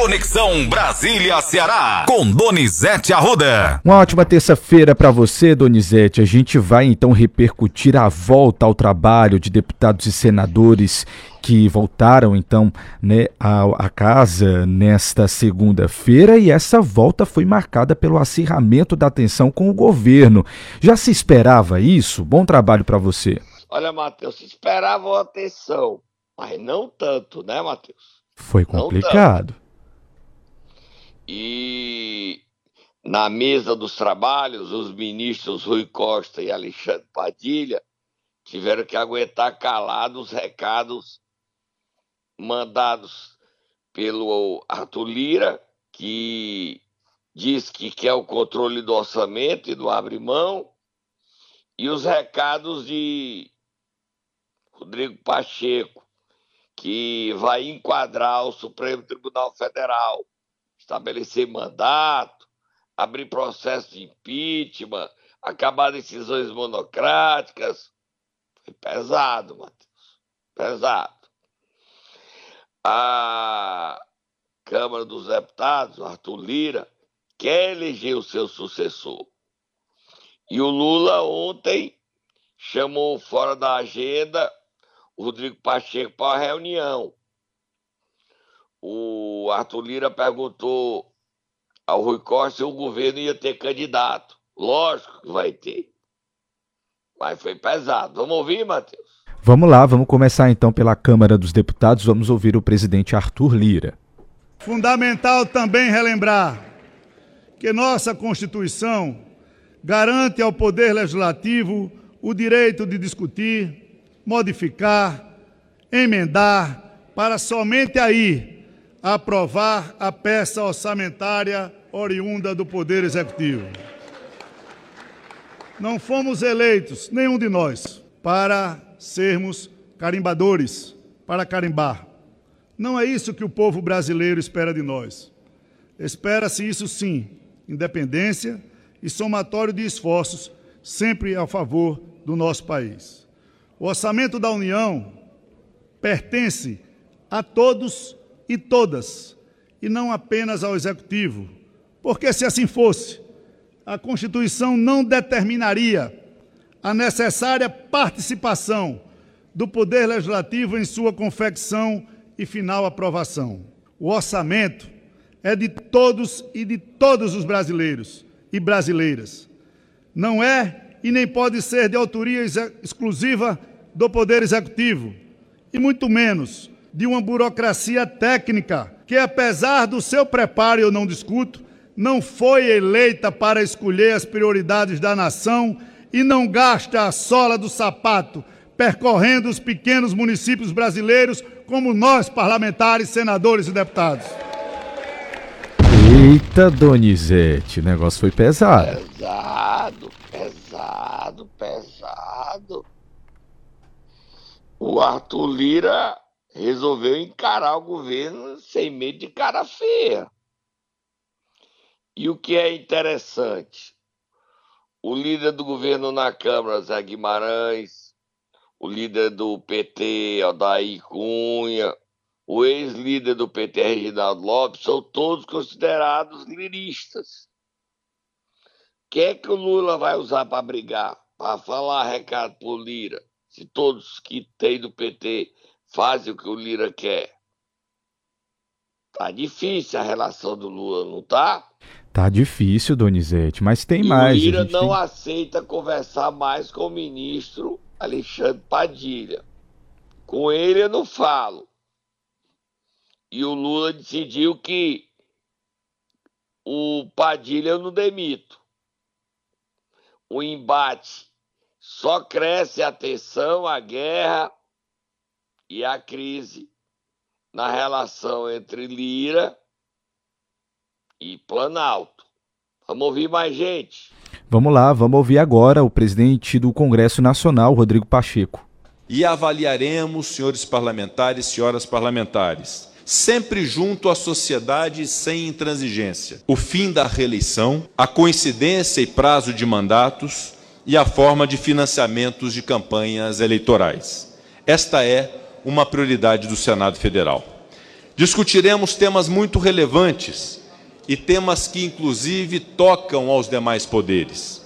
Conexão Brasília-Ceará, com Donizete Arruda. Uma ótima terça-feira para você, Donizete. A gente vai então repercutir a volta ao trabalho de deputados e senadores que voltaram então né, à, à casa nesta segunda-feira e essa volta foi marcada pelo acirramento da tensão com o governo. Já se esperava isso? Bom trabalho para você. Olha, Matheus, se esperava uma tensão, mas não tanto, né, Matheus? Foi complicado. E na mesa dos trabalhos, os ministros Rui Costa e Alexandre Padilha tiveram que aguentar calados os recados mandados pelo Arthur Lira, que diz que quer o controle do orçamento e do abre mão, e os recados de Rodrigo Pacheco, que vai enquadrar o Supremo Tribunal Federal, estabelecer mandato, abrir processo de impeachment, acabar decisões monocráticas. Foi pesado, Matheus. Pesado a Câmara dos Deputados, Arthur Lira, quer eleger o seu sucessor. E o Lula ontem chamou fora da agenda o Rodrigo Pacheco para a reunião. O Arthur Lira perguntou ao Rui Costa se o governo ia ter candidato. Lógico que vai ter. Mas foi pesado. Vamos ouvir, Matheus? Vamos lá, vamos começar então pela Câmara dos Deputados. Vamos ouvir o presidente Arthur Lira. Fundamental também relembrar que nossa Constituição garante ao Poder Legislativo o direito de discutir, modificar, emendar, para somente aí aprovar a peça orçamentária oriunda do Poder Executivo. Não fomos eleitos, nenhum de nós, para sermos carimbadores, para carimbar. Não é isso que o povo brasileiro espera de nós. Espera-se isso sim, independência e somatório de esforços, sempre a favor do nosso país. O orçamento da União pertence a todos e todas, e não apenas ao Executivo, porque se assim fosse, a Constituição não determinaria a necessária participação do Poder Legislativo em sua confecção e final aprovação. O orçamento é de todos e de todos os brasileiros e brasileiras. Não é e nem pode ser de autoria exclusiva do Poder Executivo, e muito menos de uma burocracia técnica que, apesar do seu preparo, eu não discuto, não foi eleita para escolher as prioridades da nação e não gasta a sola do sapato percorrendo os pequenos municípios brasileiros como nós, parlamentares, senadores e deputados. Eita, Donizete, o negócio foi pesado. Pesado, pesado, pesado. O Arthur Lira resolveu encarar o governo sem medo de cara feia. E o que é interessante, o líder do governo na Câmara, Zé Guimarães, o líder do PT, Aldair Cunha, o ex-líder do PT, Reginaldo Lopes, são todos considerados liristas. O que é que o Lula vai usar para brigar, para falar recado o Lira, se todos que tem do PT fazem o que o Lira quer? Tá difícil a relação do Lula, não tá? Tá difícil, Donizete, mas tem e mais. O Lira não tem... aceita conversar mais com o ministro Alexandre Padilha. Com ele eu não falo. E o Lula decidiu que o Padilha eu não demito. O embate só cresce a tensão, a guerra e a crise na relação entre Lira e Planalto. Vamos ouvir mais gente. Vamos lá, vamos ouvir agora o presidente do Congresso Nacional, Rodrigo Pacheco. E avaliaremos, senhores parlamentares, senhoras parlamentares, sempre junto à sociedade sem intransigência, o fim da reeleição, a coincidência e prazo de mandatos e a forma de financiamentos de campanhas eleitorais. Esta é uma prioridade do Senado Federal. Discutiremos temas muito relevantes e temas que, inclusive, tocam aos demais poderes,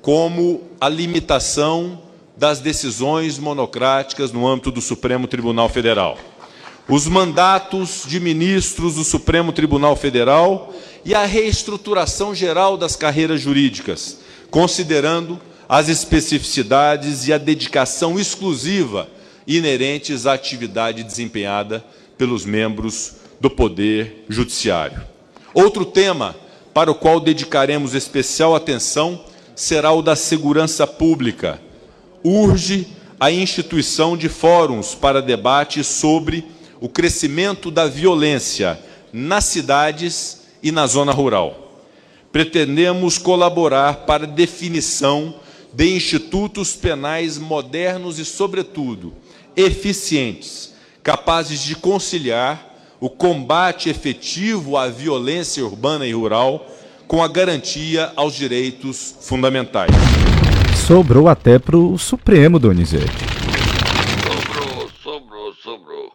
como a limitação das decisões monocráticas no âmbito do Supremo Tribunal Federal, os mandatos de ministros do Supremo Tribunal Federal e a reestruturação geral das carreiras jurídicas, considerando as especificidades e a dedicação exclusiva inerentes à atividade desempenhada pelos membros do Poder Judiciário. Outro tema para o qual dedicaremos especial atenção será o da segurança pública. Urge a instituição de fóruns para debate sobre o crescimento da violência nas cidades e na zona rural. Pretendemos colaborar para definição de institutos penais modernos e, sobretudo, eficientes, capazes de conciliar o combate efetivo à violência urbana e rural com a garantia aos direitos fundamentais. Sobrou até para o Supremo, Donizete. Sobrou, sobrou, sobrou.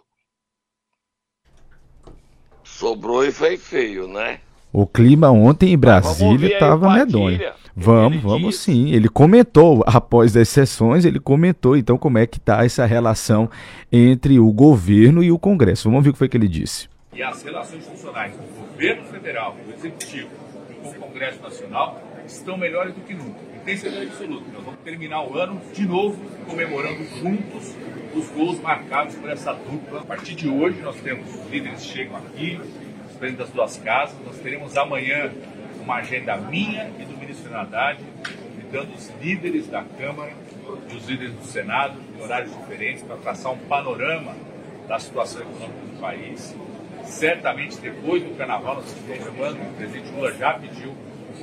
Sobrou e foi feio, né? O clima ontem em Brasília estava medonho. Vamos, vamos disse. sim. Ele comentou, após as sessões, ele comentou então como é que está essa relação entre o governo e o Congresso. Vamos ver o que foi que ele disse. E as relações funcionais do governo federal, do executivo com o Congresso Nacional estão melhores do que nunca. E tem certeza absoluta. Nós vamos terminar o ano de novo comemorando juntos os gols marcados por essa dupla. A partir de hoje nós temos os líderes que chegam aqui, os presidentes das duas casas. Nós teremos amanhã uma agenda minha e do ministro Haddad, convidando os líderes da Câmara e os líderes do Senado, em horários diferentes, para traçar um panorama da situação econômica do país. Certamente, depois do Carnaval, nós chamando, o presidente Lula já pediu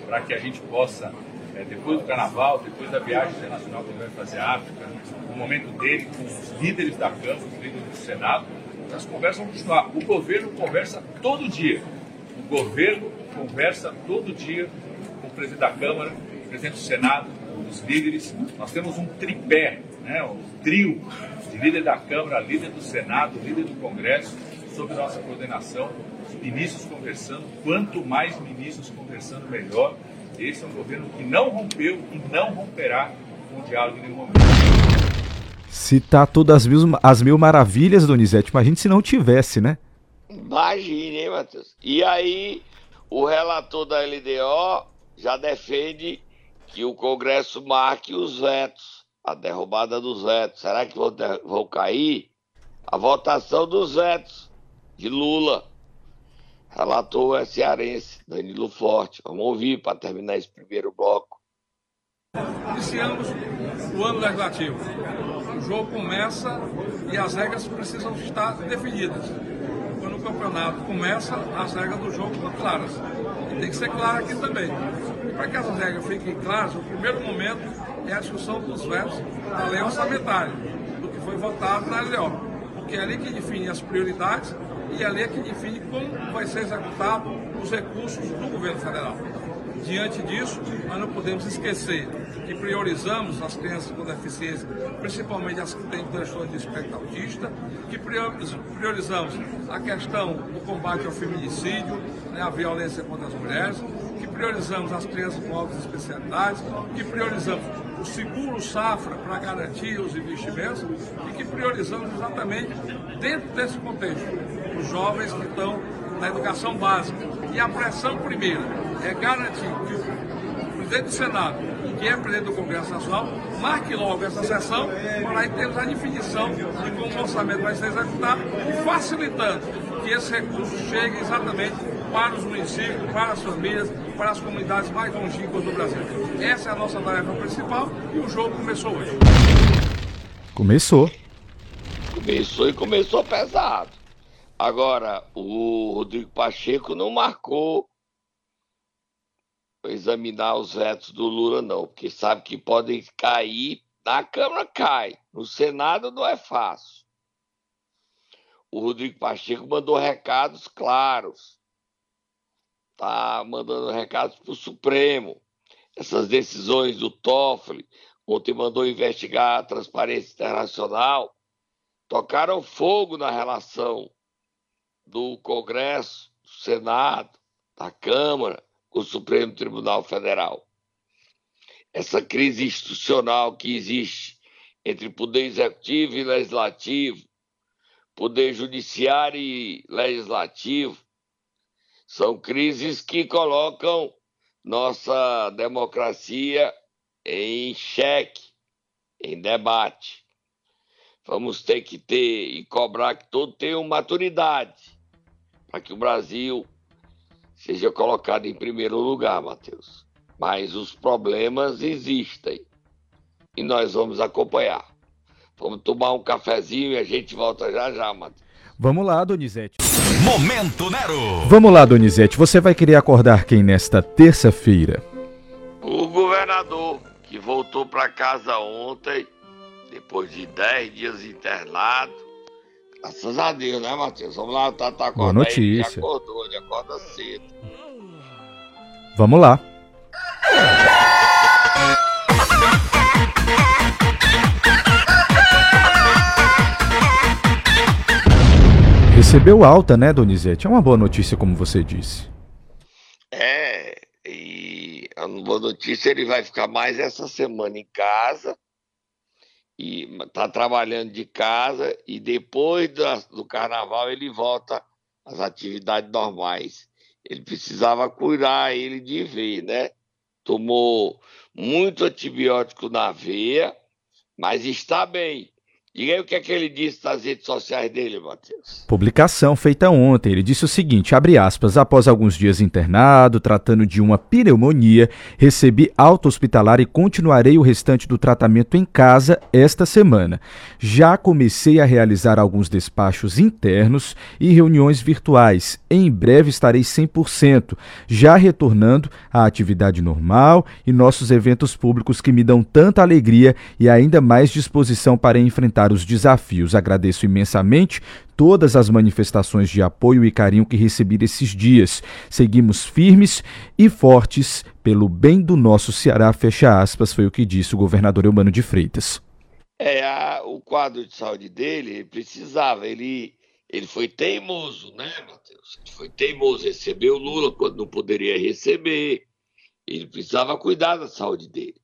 para que a gente possa, é, depois do Carnaval, depois da viagem internacional que ele vai fazer à África, o momento dele com os líderes da Câmara, os líderes do Senado, as conversas vão continuar. O governo conversa todo dia. O governo conversa todo dia presidente da Câmara, o presidente do Senado, os líderes. Nós temos um tripé, né, um trio de líder da Câmara, líder do Senado, líder do Congresso, sob nossa coordenação, os ministros conversando. Quanto mais ministros conversando, melhor. Esse é um governo que não rompeu e não romperá com o diálogo em nenhum momento. Se tá todas as mil, as mil maravilhas, Donizete, imagine se não tivesse, né? Imagine, hein, Matheus? E aí, o relator da LDO já defende que o Congresso marque os vetos, a derrubada dos vetos. Será que vão, vão cair? A votação dos vetos de Lula. Relator é cearense, Danilo Forte. Vamos ouvir para terminar esse primeiro bloco. Iniciamos o ano legislativo. O jogo começa e as regras precisam estar definidas o campeonato começa, as regras do jogo estão claras. E tem que ser claro aqui também. Para que essas regras fiquem claras, o primeiro momento é a discussão dos vetos da lei orçamentária, do que foi votado na LDO. Porque é ali que define as prioridades e é ali que define como vai ser executado os recursos do governo federal. Diante disso, nós não podemos esquecer que priorizamos as crianças com deficiência, principalmente as que têm transtorno de espectro autista, que priorizamos a questão do combate ao feminicídio, né, a violência contra as mulheres, que priorizamos as crianças com altas especialidades, que priorizamos o seguro safra para garantir os investimentos e que priorizamos exatamente dentro desse contexto os jovens que estão na educação básica. E a pressão primeira é garantir que o presidente do Senado, que é presidente do Congresso Nacional, marque logo essa sessão para aí termos a definição de como o orçamento vai ser executado facilitando que esse recurso chegue exatamente para os municípios, para as famílias, para as comunidades mais longínquas do Brasil. Essa é a nossa tarefa principal e o jogo começou hoje. Começou. Começou e começou pesado. Agora, o Rodrigo Pacheco não marcou examinar os vetos do Lula, não, porque sabe que podem cair. Na Câmara cai, no Senado não é fácil. O Rodrigo Pacheco mandou recados claros. Tá mandando recados para o Supremo. Essas decisões do Toffoli, ontem mandou investigar a Transparência Internacional, tocaram fogo na relação do Congresso, do Senado, da Câmara, o Supremo Tribunal Federal. Essa crise institucional que existe entre poder executivo e legislativo, poder judiciário e legislativo, são crises que colocam nossa democracia em xeque, em debate. Vamos ter que ter e cobrar que todo tenha maturidade para que o Brasil seja colocado em primeiro lugar, Matheus. Mas os problemas existem e nós vamos acompanhar. Vamos tomar um cafezinho e a gente volta já já, Matheus. Vamos lá, Donizete. Momento Nero. Vamos lá, Donizete. Você vai querer acordar quem nesta terça-feira? O governador que voltou para casa ontem, depois de 10 dias internado. Graças a Deus, né, Matheus? Vamos lá, tá, tá Boa notícia. Ele acordou, ele acorda cedo. Vamos lá. Recebeu alta, né, Donizete? É uma boa notícia, como você disse. É, e a boa notícia ele vai ficar mais essa semana em casa e tá trabalhando de casa e depois do carnaval ele volta às atividades normais. Ele precisava curar ele de ver, né? Tomou muito antibiótico na veia, mas está bem. Diga aí o que é que ele disse nas redes sociais dele, Matheus. Publicação feita ontem. Ele disse o seguinte: abre aspas, após alguns dias internado, tratando de uma pneumonia, recebi alta hospitalar e continuarei o restante do tratamento em casa esta semana. Já comecei a realizar alguns despachos internos e reuniões virtuais. Em breve estarei 100%, já retornando à atividade normal e nossos eventos públicos que me dão tanta alegria e ainda mais disposição para enfrentar os desafios. Agradeço imensamente todas as manifestações de apoio e carinho que recebi esses dias. Seguimos firmes e fortes pelo bem do nosso Ceará, fecha aspas, foi o que disse o governador Eumano de Freitas. É, a, o quadro de saúde dele ele precisava, ele, ele foi teimoso, né, Matheus? Ele foi teimoso, recebeu Lula quando não poderia receber, ele precisava cuidar da saúde dele.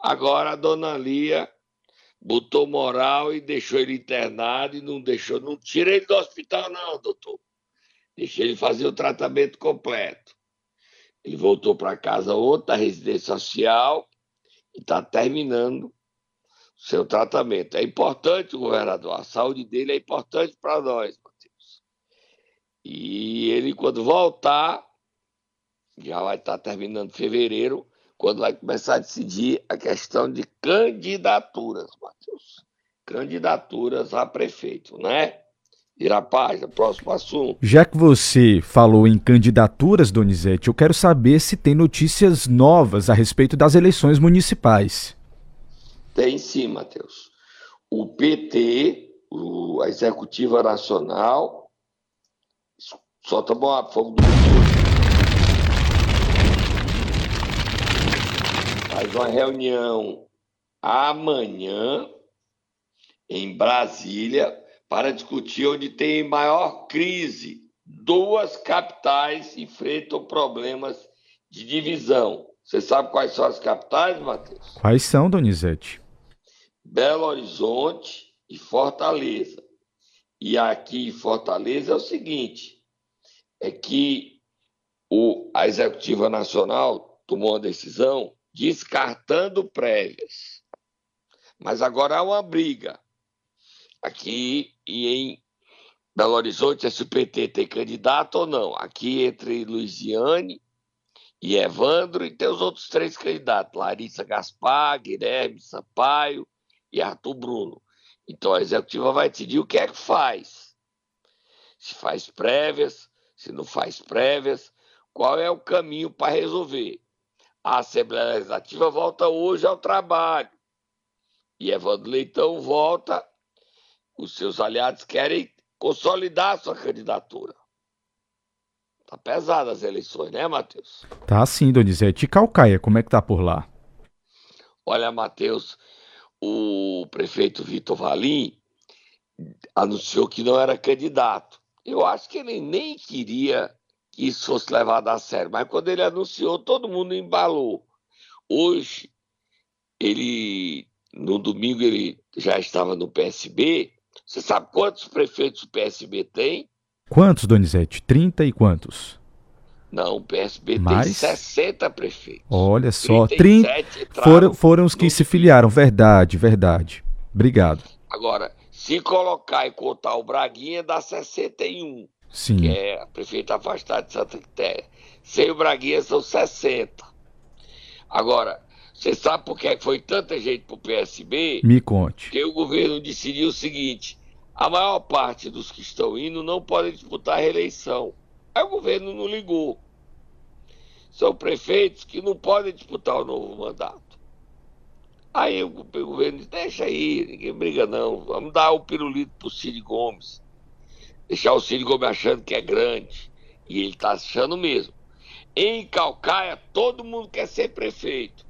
Agora a dona Lia botou moral e deixou ele internado e não deixou, não tira ele do hospital, não, doutor. Deixa ele fazer o tratamento completo. Ele voltou para casa outra residência social e está terminando seu tratamento. É importante, governador, a saúde dele é importante para nós, Matheus. E ele, quando voltar, já vai estar tá terminando fevereiro, quando vai começar a decidir a questão de candidaturas, Matheus. Candidaturas a prefeito, né? A página, próximo assunto. Já que você falou em candidaturas, Donizete, eu quero saber se tem notícias novas a respeito das eleições municipais. Tem sim, Matheus. O PT, o, a Executiva Nacional, solta bom fogo do faz uma reunião amanhã em Brasília para discutir onde tem maior crise. Duas capitais enfrentam problemas de divisão. Você sabe quais são as capitais, Matheus? Quais são, Donizete? Belo Horizonte e Fortaleza. E aqui em Fortaleza é o seguinte: é que o, a Executiva Nacional tomou uma decisão descartando prévias. Mas agora há uma briga. Aqui e em Belo Horizonte, se o PT tem candidato ou não. Aqui entre Luiziane e Evandro, e tem os outros três candidatos: Larissa Gaspar, Guilherme Sampaio e Arthur Bruno. Então a executiva vai decidir o que é que faz. Se faz prévias, se não faz prévias, qual é o caminho para resolver. A Assembleia Legislativa volta hoje ao trabalho. E Evandro Leitão volta. Os seus aliados querem consolidar sua candidatura. Tá pesada as eleições, né, Matheus? Tá sim, Donizete. E Calcaia, como é que tá por lá? Olha, Matheus, o prefeito Vitor Valim anunciou que não era candidato. eu acho que ele nem queria que isso fosse levado a sério, mas quando ele anunciou, todo mundo embalou. Hoje, ele, no domingo, ele já estava no PSB. Você sabe quantos prefeitos o PSB tem? Quantos, Donizete? 30 e quantos? Não, o PSB Mais? tem 60 prefeitos. Olha só, 30 foram, foram os que se filiaram, verdade, verdade. Obrigado. Agora, se colocar e contar o Braguinha, dá 61. Sim. Que é a prefeita afastada de Santa Quitéria. Sem o Braguinha são 60. Agora, você sabe por que foi tanta gente pro PSB? Me conte. Porque o governo decidiu o seguinte: a maior parte dos que estão indo não podem disputar a reeleição. Aí o governo não ligou. São prefeitos que não podem disputar o novo mandato. Aí o governo diz, deixa aí, ninguém briga não. Vamos dar o pirulito pro Cid Gomes. Deixar o Cid Gomes achando que é grande. E ele está achando mesmo. Em Calcaia, todo mundo quer ser prefeito.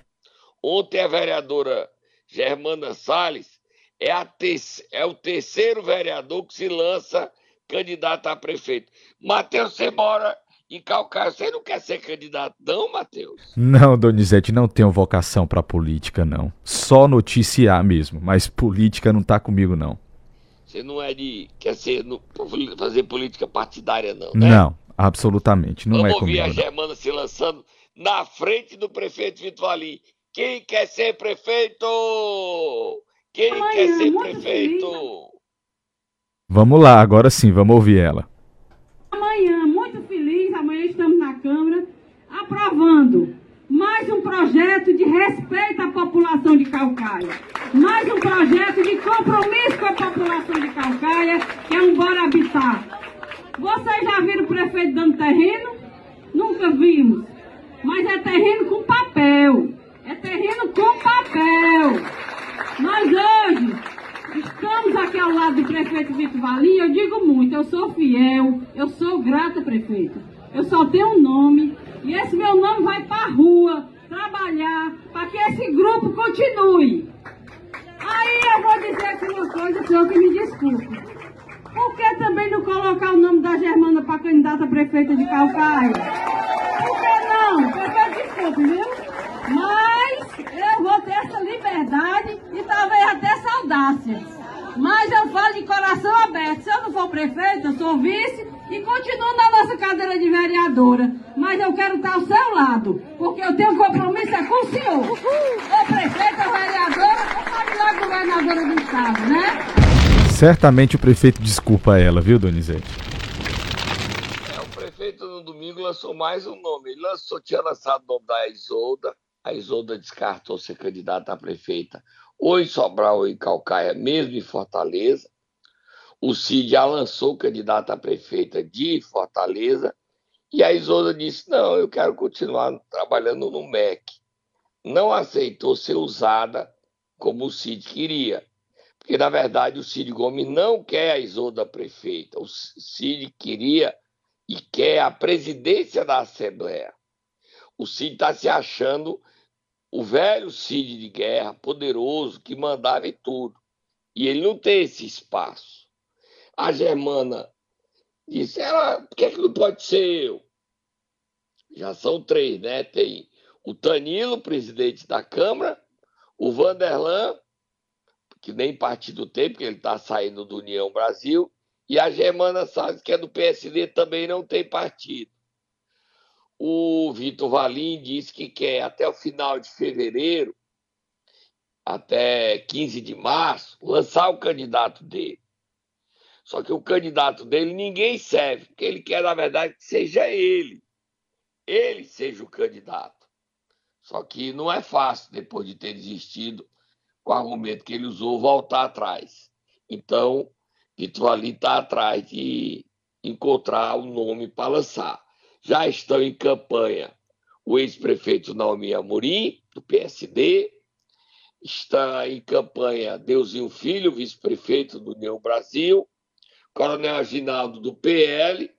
Ontem a vereadora Germana Salles é, é o terceiro vereador que se lança candidato a prefeito. Matheus, você mora em Calcaia. Você não quer ser candidato, não, Matheus? Não, Donizete, não tenho vocação para política, não. Só noticiar mesmo, mas política não tá comigo, não. Você não é de. quer ser, não, fazer política partidária, não, né? Não, absolutamente. Não Vamos é comigo. Vamos ouvir a Germana se lançando na frente do prefeito Vitor. Quem quer ser prefeito? Quem Amanhã, quer ser prefeito? Feliz. Vamos lá, agora sim, vamos ouvir ela. Amanhã, muito feliz, amanhã estamos na Câmara aprovando mais um projeto de respeito à população de Calcaia. Mais um projeto de compromisso com a população de Calcaia, que é um Bora Habitar. Vocês já viram o prefeito dando terreno? Nunca vimos. Mas é terreno com papel. É terreno com papel. Nós hoje estamos aqui ao lado do prefeito Vitor Valim. Eu digo muito, eu sou fiel, eu sou grata, prefeito. Eu só tenho um nome e esse meu nome vai para a rua trabalhar para que esse grupo continue. Aí eu vou dizer aqui uma coisa, senhor, que me desculpe. Por que também não colocar o nome da Germana para candidata a prefeita de Calcaia? Por que não? Prefeito, desculpe, viu? Mas eu vou ter essa liberdade e talvez até essa audácia. Mas eu falo de coração aberto. Se eu não for prefeito, eu sou vice e continuo na nossa cadeira de vereadora. Mas eu quero estar ao seu lado, porque eu tenho compromisso é com o senhor. Ou prefeita, ou vereadora, melhor governadora do estado, né? Certamente o prefeito desculpa ela, viu, Donizete? É, o prefeito no domingo lançou mais um nome. Ele lançou, tinha lançado o nome da Isolda, a Isolda descartou ser candidata a prefeita ou em Sobral ou em Calcaia, mesmo em Fortaleza. O Cid já lançou candidata a prefeita de Fortaleza e a Isolda disse: Não, eu quero continuar trabalhando no MEC. Não aceitou ser usada como o Cid queria. Porque, na verdade, o Cid Gomes não quer a Isolda prefeita. O Cid queria e quer a presidência da Assembleia. O Cid está se achando o velho Cid de guerra, poderoso, que mandava em tudo. E ele não tem esse espaço. A Germana disse, ela, por que, é que não pode ser eu? Já são três, né? Tem o Tanilo, presidente da Câmara, o Vanderlan, que nem partido tem, porque ele está saindo do União Brasil, e a Germana Salles, que é do PSD, também não tem partido. O Vitor Valim disse que quer, até o final de fevereiro, até 15 de março, lançar o candidato dele. Só que o candidato dele ninguém serve, porque ele quer, na verdade, que seja ele. Ele seja o candidato. Só que não é fácil, depois de ter desistido com o argumento que ele usou, voltar atrás. Então, Vitor Valim está atrás de encontrar o um nome para lançar. Já estão em campanha o ex-prefeito Naomi Amorim, do PSD, está em campanha Deusinho Filho, vice-prefeito do União Brasil, Coronel Aginaldo, do PL,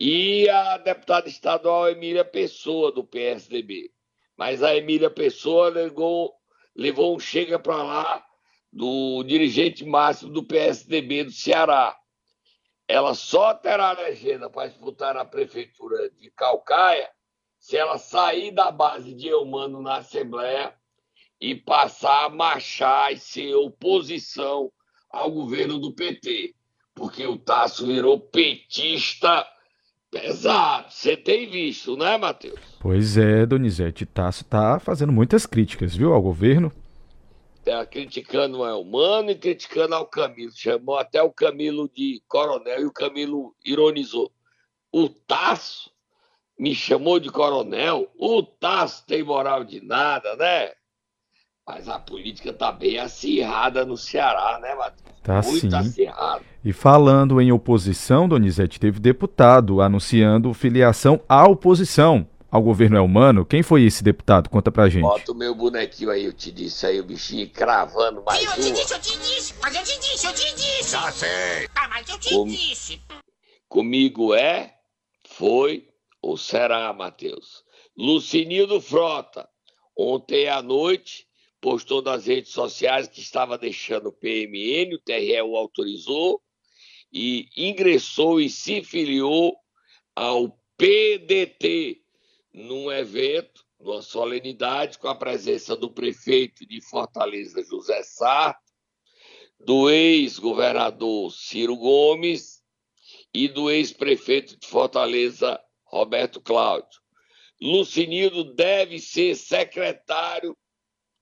e a deputada estadual Emília Pessoa, do PSDB. Mas a Emília Pessoa levou, levou um chega para lá do dirigente máximo do PSDB do Ceará. ela só terá legenda para disputar a prefeitura de Calcaia se ela sair da base de Eumano na Assembleia e passar a marchar e ser oposição ao governo do PT. Porque o Tasso virou petista pesado. Você tem visto, né, Matheus? Pois é, Donizete. Tasso está fazendo muitas críticas, viu, ao governo. Tá criticando o Elmano e criticando ao Camilo. Chamou até o Camilo de coronel e o Camilo ironizou. O Tasso me chamou de coronel. O Tasso tem moral de nada, né? Mas a política tá bem acirrada no Ceará, né, Matheus? Tá Muito sim. acirrada. E falando em oposição, Donizete, teve deputado anunciando filiação à oposição ao governo Elmano. Quem foi esse deputado? Conta pra gente. Bota o meu bonequinho aí, eu te disse aí, o bichinho cravando mais eu te disse, eu te disse, mas eu te disse, eu te disse. Já sei. Ah, mas eu te Como? disse. Comigo é, foi ou será, Matheus? Lucinildo Frota, ontem à noite, postou nas redes sociais que estava deixando o PMN, o TRE o autorizou, e ingressou e se filiou ao PDT, num evento, numa solenidade, com a presença do prefeito de Fortaleza, José Sá, do ex-governador Ciro Gomes e do ex-prefeito de Fortaleza, Roberto Cláudio. Lucinildo deve ser secretário,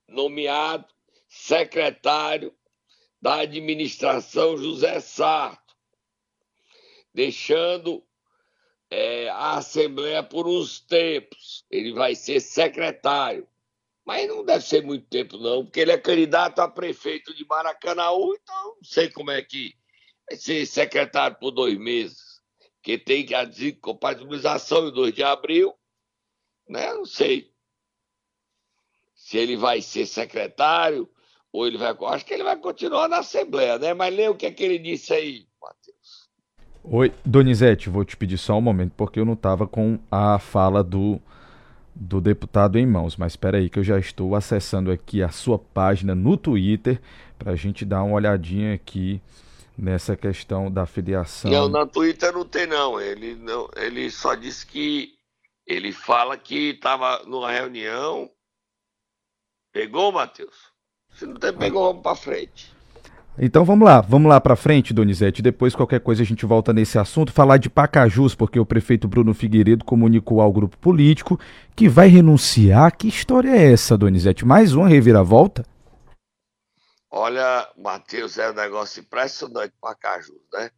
nomeado secretário da administração José Sarto, deixando é, a Assembleia por uns tempos. Ele vai ser secretário. Mas não deve ser muito tempo, não, porque ele é candidato a prefeito de Maracanaú, então não sei como é que vai ser secretário por dois meses. Porque tem que a descompatibilização em 2 de abril, né? Não sei se ele vai ser secretário ou ele vai. Acho que ele vai continuar na Assembleia, né? Mas lê o que, é que ele disse aí, Matheus. Oi, Donizete, vou te pedir só um momento, porque eu não estava com a fala do, do deputado em mãos, mas espera aí que eu já estou acessando aqui a sua página no Twitter para a gente dar uma olhadinha aqui nessa questão da filiação. Não, na Twitter não tem, não. Ele, não. ele só disse que ele fala que estava numa reunião. Pegou, Matheus? Se não tem, pegou, vamos para frente. Então vamos lá, vamos lá para frente, Donizete. Depois qualquer coisa a gente volta nesse assunto, falar de Pacajus, porque o prefeito Bruno Figueiredo comunicou ao grupo político que vai renunciar. Que história é essa, Donizete? Mais uma reviravolta? Olha, Matheus, é um negócio impressionante para Cajus, né?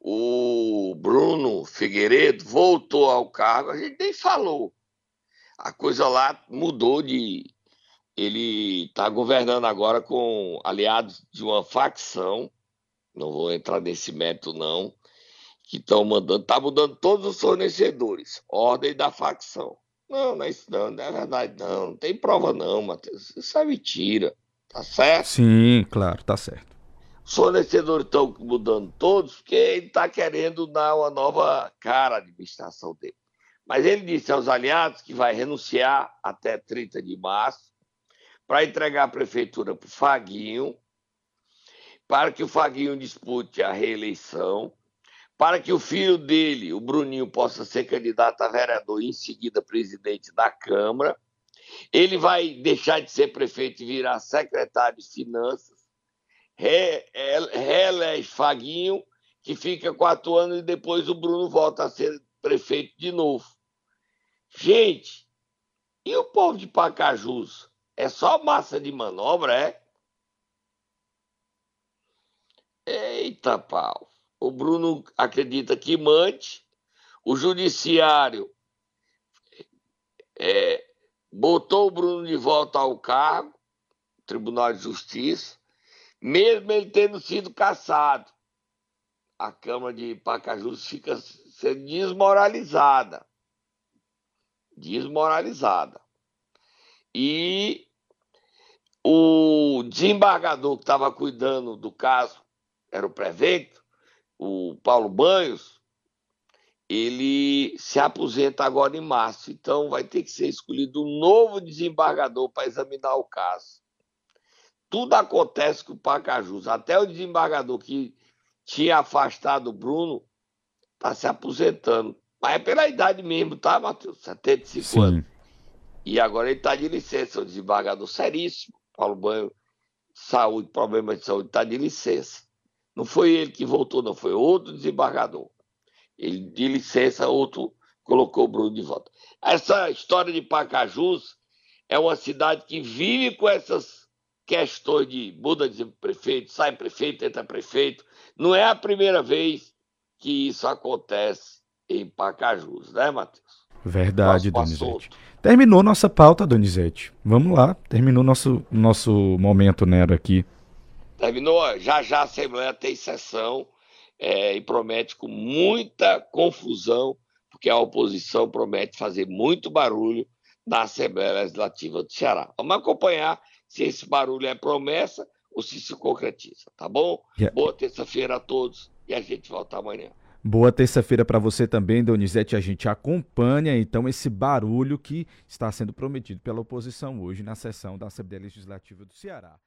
O Bruno Figueiredo voltou ao cargo, a gente nem falou. A coisa lá mudou de. Ele está governando agora com aliados de uma facção, não vou entrar nesse método, não, que estão mandando, está mudando todos os fornecedores, ordem da facção. Não, não é isso não, não é verdade, não. Não tem prova, não, Matheus. Isso é mentira. Tá certo? Sim, claro, tá certo. Os fornecedores estão mudando todos porque ele está querendo dar uma nova cara à administração dele. Mas ele disse aos aliados que vai renunciar até 30 de março para entregar a prefeitura para o Faguinho, para que o Faguinho dispute a reeleição, para que o filho dele, o Bruninho, possa ser candidato a vereador e em seguida presidente da Câmara. Ele vai deixar de ser prefeito e virar secretário de Finanças. Re- re- Reelege Faguinho, que fica quatro anos e depois o Bruno volta a ser prefeito de novo. Gente, e o povo de Pacajus? É só massa de manobra, é? Eita pau. O Bruno acredita que mande. O judiciário é, botou o Bruno de volta ao cargo, Tribunal de Justiça, mesmo ele tendo sido cassado. A Câmara de Pacajus fica sendo desmoralizada. Desmoralizada. E o desembargador que estava cuidando do caso, era o prefeito, o Paulo Banhos, ele se aposenta agora em março, então vai ter que ser escolhido um novo desembargador para examinar o caso. Tudo acontece com o Pacajus, até o desembargador que tinha afastado o Bruno, está se aposentando. Mas é pela idade mesmo, tá, Matheus? 75 Sim. anos. E agora ele está de licença, o desembargador seríssimo, Paulo Banho, saúde, problemas de saúde, está de licença. Não foi ele que voltou, não, foi outro desembargador. Ele, de licença, outro colocou o Bruno de volta. Essa história de Pacajus é uma cidade que vive com essas questões de muda de prefeito, sai prefeito, entra prefeito. Não é a primeira vez que isso acontece em Pacajus, né, Matheus? Verdade, Donizete. Terminou nossa pauta, Donizete. Vamos lá, terminou nosso, nosso momento Nero aqui. Terminou, já já a Assembleia tem sessão é, e promete com muita confusão, porque a oposição promete fazer muito barulho na Assembleia Legislativa do Ceará. Vamos acompanhar se esse barulho é promessa ou se se concretiza, tá bom? Yeah. Boa terça-feira a todos e a gente volta amanhã. Boa terça-feira para você também, Donizete. A gente acompanha então esse barulho que está sendo prometido pela oposição hoje na sessão da Assembleia Legislativa do Ceará.